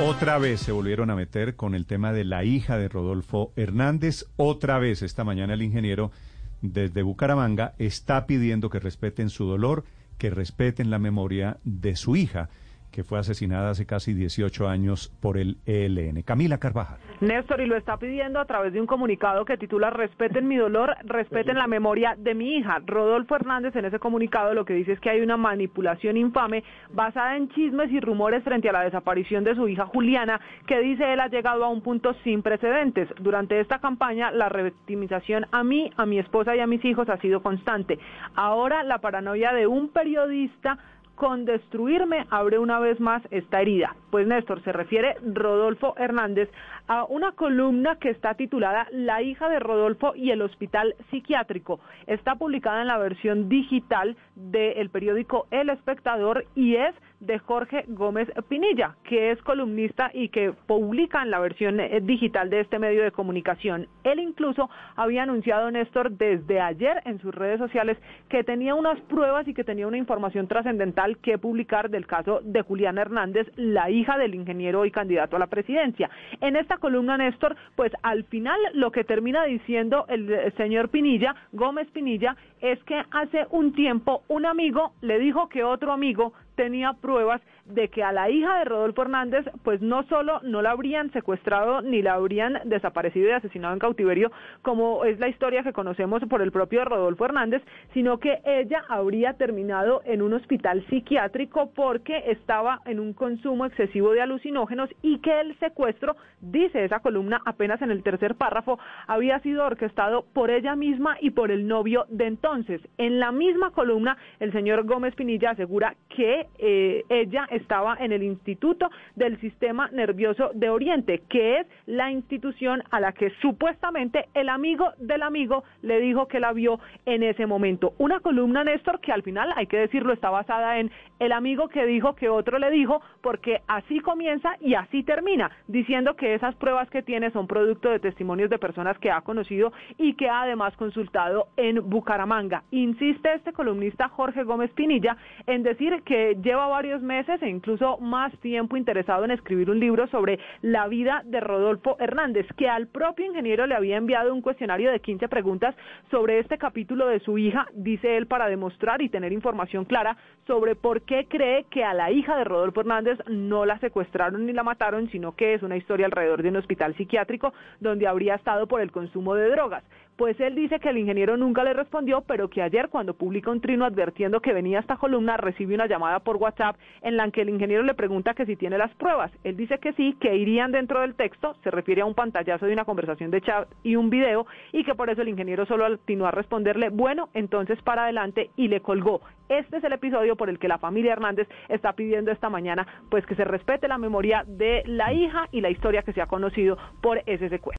Otra vez se volvieron a meter con el tema de la hija de Rodolfo Hernández. Otra vez esta mañana el ingeniero desde Bucaramanga está pidiendo que respeten su dolor, que respeten la memoria de su hija que fue asesinada hace casi 18 años por el ELN. Camila Carvajal. Néstor, y lo está pidiendo a través de un comunicado que titula Respeten mi dolor, respeten la memoria de mi hija. Rodolfo Hernández en ese comunicado lo que dice es que hay una manipulación infame basada en chismes y rumores frente a la desaparición de su hija Juliana, que dice él ha llegado a un punto sin precedentes. Durante esta campaña, la revictimización a mí, a mi esposa y a mis hijos ha sido constante. Ahora la paranoia de un periodista con destruirme abre una vez más esta herida. Pues Néstor, se refiere Rodolfo Hernández a una columna que está titulada La hija de Rodolfo y el hospital psiquiátrico. Está publicada en la versión digital del periódico El Espectador y es de Jorge Gómez Pinilla, que es columnista y que publica en la versión eh, digital de este medio de comunicación. Él incluso había anunciado, Néstor, desde ayer en sus redes sociales que tenía unas pruebas y que tenía una información trascendental que publicar del caso de Juliana Hernández, la hija del ingeniero y candidato a la presidencia. En esta columna, Néstor, pues al final lo que termina diciendo el señor Pinilla, Gómez Pinilla, es que hace un tiempo un amigo le dijo que otro amigo tenía pruebas de que a la hija de Rodolfo Hernández, pues no solo no la habrían secuestrado ni la habrían desaparecido y asesinado en cautiverio, como es la historia que conocemos por el propio Rodolfo Hernández, sino que ella habría terminado en un hospital psiquiátrico porque estaba en un consumo excesivo de alucinógenos y que el secuestro, dice esa columna apenas en el tercer párrafo, había sido orquestado por ella misma y por el novio de entonces. En la misma columna, el señor Gómez Pinilla asegura que eh, ella estaba en el Instituto del Sistema Nervioso de Oriente, que es la institución a la que supuestamente el amigo del amigo le dijo que la vio en ese momento. Una columna, Néstor, que al final, hay que decirlo, está basada en el amigo que dijo que otro le dijo, porque así comienza y así termina, diciendo que esas pruebas que tiene son producto de testimonios de personas que ha conocido y que ha además consultado en Bucaramanga. Insiste este columnista Jorge Gómez Pinilla en decir que lleva varios meses e incluso más tiempo interesado en escribir un libro sobre la vida de Rodolfo Hernández, que al propio ingeniero le había enviado un cuestionario de 15 preguntas sobre este capítulo de su hija, dice él, para demostrar y tener información clara sobre por qué cree que a la hija de Rodolfo Hernández no la secuestraron ni la mataron, sino que es una historia alrededor de un hospital psiquiátrico donde habría estado por el consumo de drogas. Pues él dice que el ingeniero nunca le respondió, pero que ayer cuando publica un trino advirtiendo que venía esta columna, recibe una llamada por WhatsApp en la que el ingeniero le pregunta que si tiene las pruebas. Él dice que sí, que irían dentro del texto, se refiere a un pantallazo de una conversación de chat y un video, y que por eso el ingeniero solo atinó a responderle, bueno, entonces para adelante, y le colgó. Este es el episodio por el que la familia Hernández está pidiendo esta mañana pues que se respete la memoria de la hija y la historia que se ha conocido por ese secuestro.